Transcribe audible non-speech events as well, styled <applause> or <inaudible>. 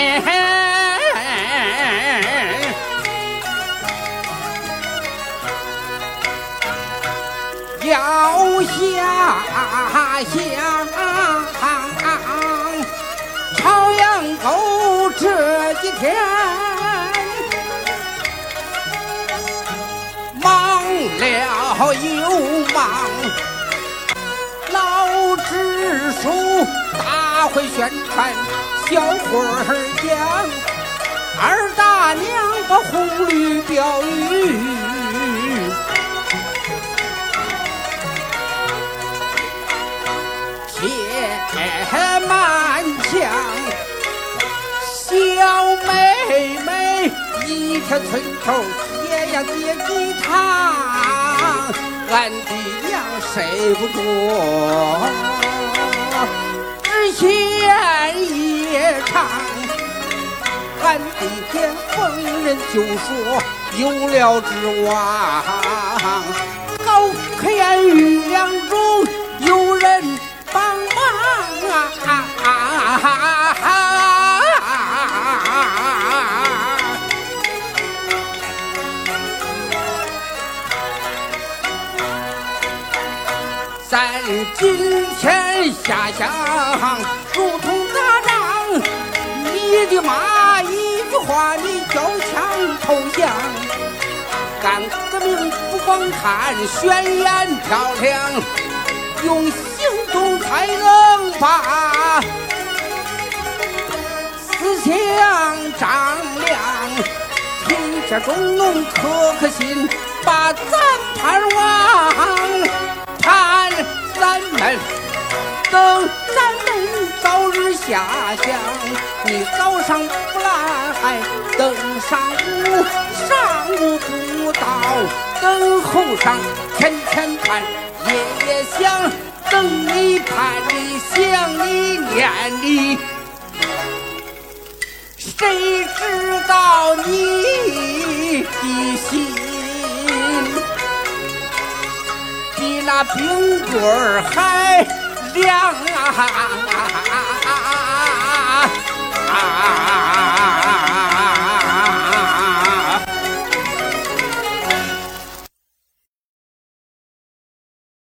<laughs> 要下乡朝阳沟这几天忙了又忙老支书大会宣传，小伙儿讲，二大娘把红绿标语。贴满墙，小妹妹一天村头接呀接几趟，俺的娘睡不着，知县也唱，俺的天逢人就说有了指望，高科言语两中有人。帮忙啊！咱今天下乡如同打仗，你的妈一句话你交枪投降，干革命不光看宣言漂亮，用行。动才能把思想丈量，天下中农可可心，把咱盼望，等咱们早日下乡。你早上不来，等上午，上午不到，等候上，天天盼，夜夜想。等你盼你想你念你，谁知道你的心比那冰棍儿还亮啊。